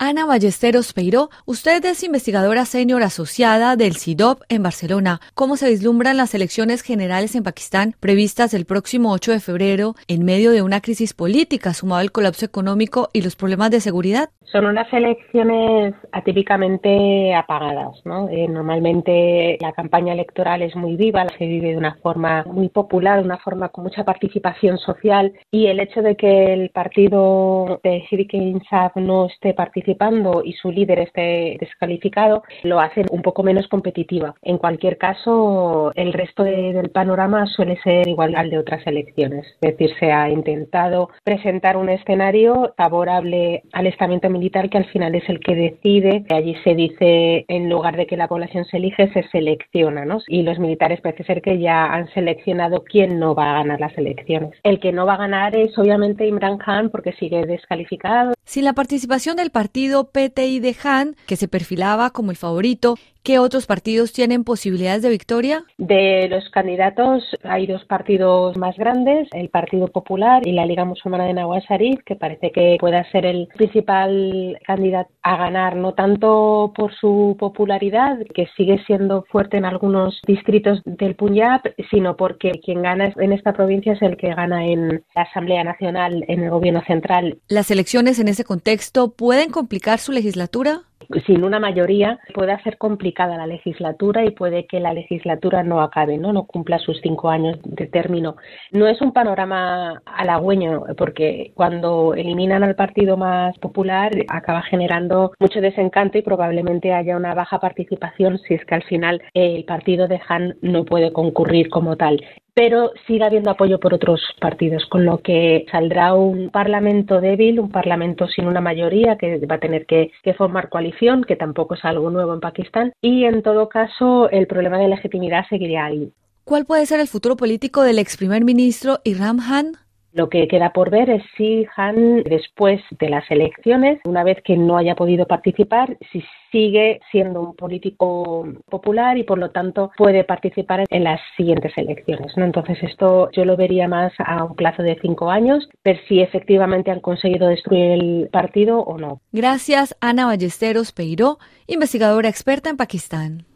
Ana Ballesteros Peiró, usted es investigadora senior asociada del CIDOP en Barcelona. ¿Cómo se vislumbran las elecciones generales en Pakistán previstas el próximo 8 de febrero en medio de una crisis política sumado al colapso económico y los problemas de seguridad? Son unas elecciones atípicamente apagadas. Eh, normalmente la campaña electoral es muy viva, se vive de una forma muy popular, de una forma con mucha participación social y el hecho de que el partido de Civic Insaf no esté participando participando y su líder esté descalificado, lo hace un poco menos competitiva. En cualquier caso, el resto del panorama suele ser igual al de otras elecciones. Es decir, se ha intentado presentar un escenario favorable al estamento militar que al final es el que decide. Allí se dice, en lugar de que la población se elige, se selecciona, ¿no? Y los militares parece ser que ya han seleccionado quién no va a ganar las elecciones. El que no va a ganar es obviamente Imran Khan porque sigue descalificado. Sin la participación del partido partido PTI de Han, que se perfilaba como el favorito, ¿qué otros partidos tienen posibilidades de victoria? De los candidatos hay dos partidos más grandes, el Partido Popular y la Liga Musulmana de Nawaz Sharif, que parece que pueda ser el principal candidato a ganar, no tanto por su popularidad, que sigue siendo fuerte en algunos distritos del Punjab, sino porque quien gana en esta provincia es el que gana en la Asamblea Nacional, en el gobierno central. ¿Las elecciones en ese contexto pueden complicar su legislatura? Sin una mayoría puede hacer complicada la legislatura y puede que la legislatura no acabe, no, no cumpla sus cinco años de término. No es un panorama halagüeño porque cuando eliminan al partido más popular acaba generando mucho desencanto y probablemente haya una baja participación si es que al final el partido de Han no puede concurrir como tal pero sigue habiendo apoyo por otros partidos, con lo que saldrá un parlamento débil, un parlamento sin una mayoría que va a tener que, formar coalición, que tampoco es algo nuevo en Pakistán, y en todo caso el problema de legitimidad seguiría ahí. ¿Cuál puede ser el futuro político del ex primer ministro Iram Han? Lo que queda por ver es si Han, después de las elecciones, una vez que no haya podido participar, si sigue siendo un político popular y por lo tanto puede participar en las siguientes elecciones. ¿no? Entonces esto yo lo vería más a un plazo de cinco años, ver si efectivamente han conseguido destruir el partido o no. Gracias, Ana Ballesteros Peiró, investigadora experta en Pakistán.